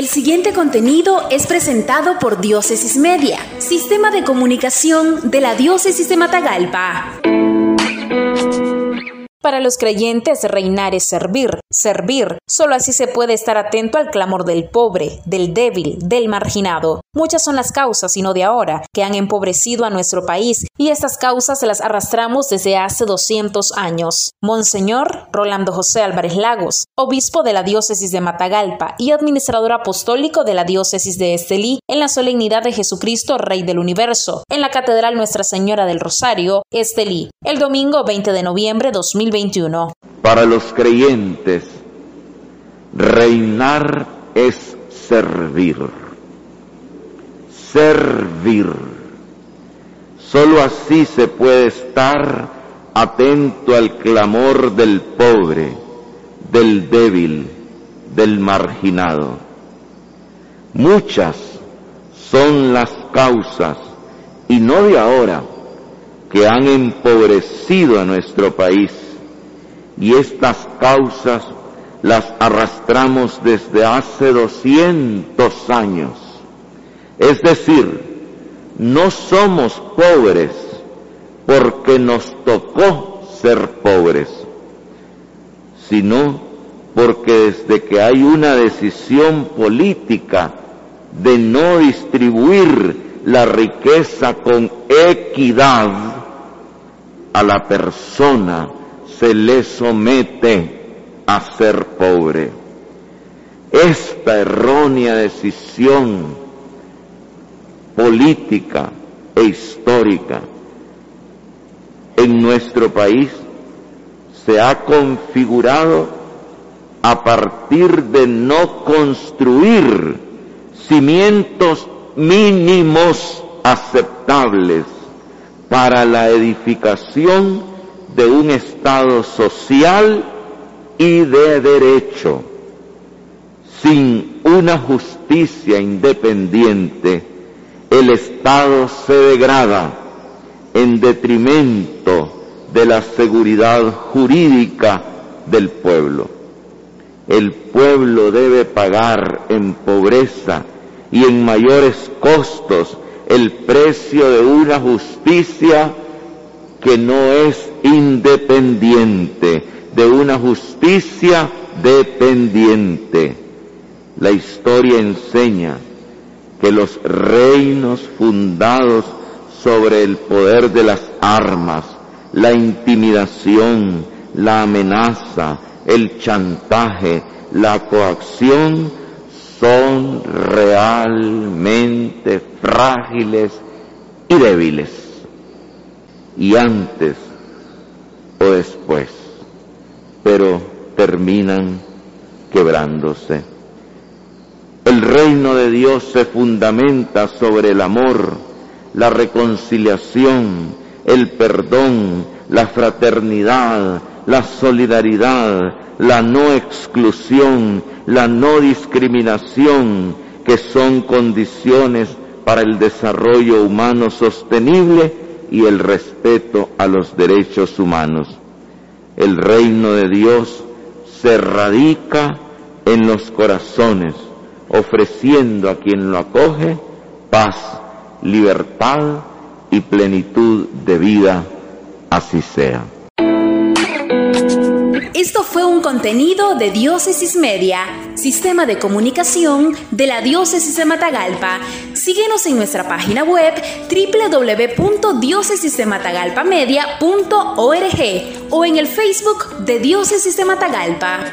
El siguiente contenido es presentado por Diócesis Media, Sistema de Comunicación de la Diócesis de Matagalpa. Para los creyentes, reinar es servir, servir. Solo así se puede estar atento al clamor del pobre, del débil, del marginado. Muchas son las causas, y no de ahora, que han empobrecido a nuestro país, y estas causas las arrastramos desde hace 200 años. Monseñor Rolando José Álvarez Lagos, obispo de la diócesis de Matagalpa y administrador apostólico de la diócesis de Estelí, en la solemnidad de Jesucristo, Rey del Universo, en la Catedral Nuestra Señora del Rosario, Estelí, el domingo 20 de noviembre 2020 para los creyentes, reinar es servir. Servir. Solo así se puede estar atento al clamor del pobre, del débil, del marginado. Muchas son las causas, y no de ahora, que han empobrecido a nuestro país y estas causas las arrastramos desde hace 200 años. Es decir, no somos pobres porque nos tocó ser pobres, sino porque desde que hay una decisión política de no distribuir la riqueza con equidad a la persona se le somete a ser pobre. Esta errónea decisión política e histórica en nuestro país se ha configurado a partir de no construir cimientos mínimos aceptables para la edificación de un Estado social y de derecho. Sin una justicia independiente, el Estado se degrada en detrimento de la seguridad jurídica del pueblo. El pueblo debe pagar en pobreza y en mayores costos el precio de una justicia que no es independiente, de una justicia dependiente. La historia enseña que los reinos fundados sobre el poder de las armas, la intimidación, la amenaza, el chantaje, la coacción, son realmente frágiles y débiles. Y antes o después, pero terminan quebrándose. El reino de Dios se fundamenta sobre el amor, la reconciliación, el perdón, la fraternidad, la solidaridad, la no exclusión, la no discriminación, que son condiciones para el desarrollo humano sostenible y el respeto a los derechos humanos. El reino de Dios se radica en los corazones, ofreciendo a quien lo acoge paz, libertad y plenitud de vida. Así sea. Esto fue un contenido de Diócesis Media, sistema de comunicación de la Diócesis de Matagalpa. Síguenos en nuestra página web www.diócesisdematagalpamedia.org o en el Facebook de Diócesis de Matagalpa.